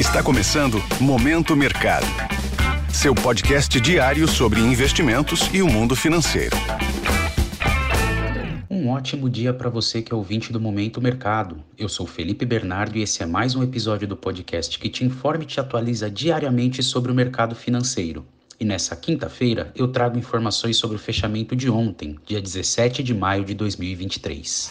Está começando Momento Mercado. Seu podcast diário sobre investimentos e o mundo financeiro. Um ótimo dia para você que é ouvinte do Momento Mercado. Eu sou Felipe Bernardo e esse é mais um episódio do podcast que te informa e te atualiza diariamente sobre o mercado financeiro. E nessa quinta-feira eu trago informações sobre o fechamento de ontem, dia 17 de maio de 2023.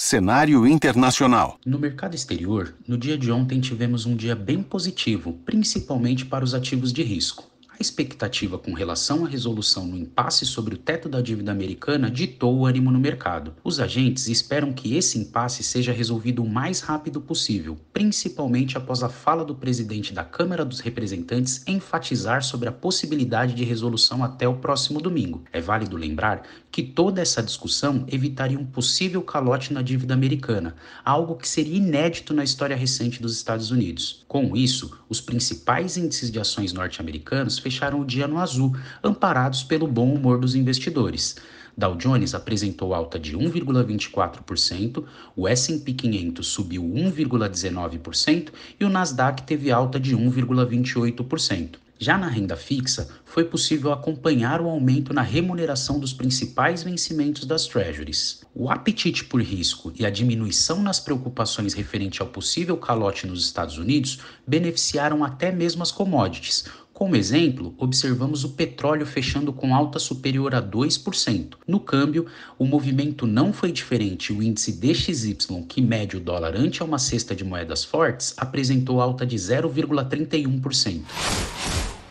Cenário internacional. No mercado exterior, no dia de ontem tivemos um dia bem positivo, principalmente para os ativos de risco. A expectativa com relação à resolução no impasse sobre o teto da dívida americana ditou o ânimo no mercado. Os agentes esperam que esse impasse seja resolvido o mais rápido possível, principalmente após a fala do presidente da Câmara dos Representantes enfatizar sobre a possibilidade de resolução até o próximo domingo. É válido lembrar que toda essa discussão evitaria um possível calote na dívida americana, algo que seria inédito na história recente dos Estados Unidos. Com isso, os principais índices de ações norte-americanos fecharam o dia no azul, amparados pelo bom humor dos investidores. Dow Jones apresentou alta de 1,24%, o S&P 500 subiu 1,19% e o Nasdaq teve alta de 1,28%. Já na renda fixa, foi possível acompanhar o aumento na remuneração dos principais vencimentos das treasuries. O apetite por risco e a diminuição nas preocupações referente ao possível calote nos Estados Unidos beneficiaram até mesmo as commodities, como exemplo, observamos o petróleo fechando com alta superior a 2%. No câmbio, o movimento não foi diferente. O índice DXY, que mede o dólar ante uma cesta de moedas fortes, apresentou alta de 0,31%.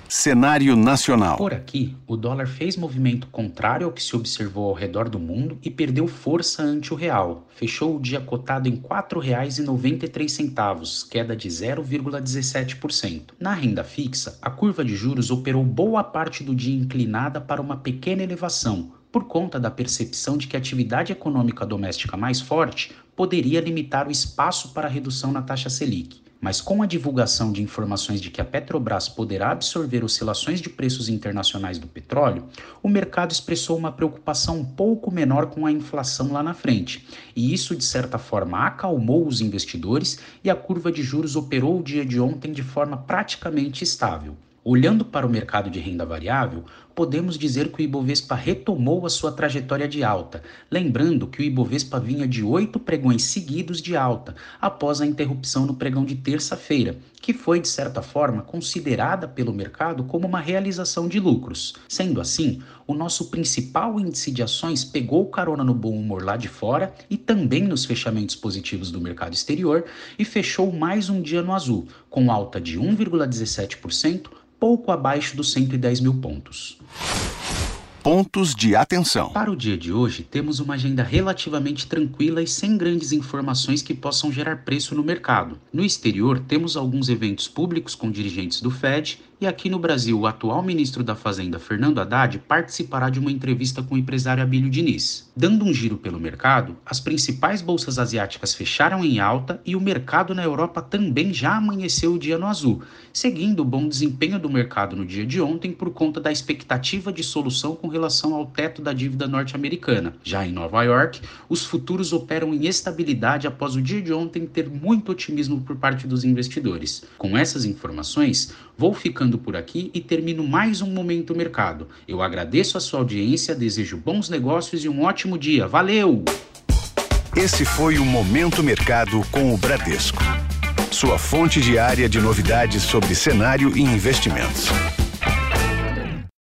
Cenário nacional. Por aqui, o dólar fez movimento contrário ao que se observou ao redor do mundo e perdeu força ante o real. Fechou o dia cotado em R$ 4,93, queda de 0,17%. Na renda fixa, a curva de juros operou boa parte do dia inclinada para uma pequena elevação, por conta da percepção de que a atividade econômica doméstica mais forte poderia limitar o espaço para redução na taxa Selic. Mas com a divulgação de informações de que a Petrobras poderá absorver oscilações de preços internacionais do petróleo, o mercado expressou uma preocupação um pouco menor com a inflação lá na frente, e isso de certa forma acalmou os investidores e a curva de juros operou o dia de ontem de forma praticamente estável. Olhando para o mercado de renda variável, podemos dizer que o Ibovespa retomou a sua trajetória de alta, lembrando que o Ibovespa vinha de oito pregões seguidos de alta após a interrupção no pregão de terça-feira, que foi, de certa forma, considerada pelo mercado como uma realização de lucros. Sendo assim, o nosso principal índice de ações pegou carona no bom humor lá de fora e também nos fechamentos positivos do mercado exterior e fechou mais um dia no azul, com alta de 1,17% pouco abaixo dos 110 mil pontos. Pontos de atenção. Para o dia de hoje, temos uma agenda relativamente tranquila e sem grandes informações que possam gerar preço no mercado. No exterior, temos alguns eventos públicos com dirigentes do Fed e aqui no Brasil, o atual ministro da Fazenda, Fernando Haddad, participará de uma entrevista com o empresário Abílio Diniz. Dando um giro pelo mercado, as principais bolsas asiáticas fecharam em alta e o mercado na Europa também já amanheceu o dia no azul, seguindo o bom desempenho do mercado no dia de ontem por conta da expectativa de solução com relação ao teto da dívida norte-americana. Já em Nova York, os futuros operam em estabilidade após o dia de ontem ter muito otimismo por parte dos investidores. Com essas informações, vou ficando ficando por aqui e termino mais um Momento Mercado. Eu agradeço a sua audiência, desejo bons negócios e um ótimo dia. Valeu! Esse foi o Momento Mercado com o Bradesco. Sua fonte diária de novidades sobre cenário e investimentos.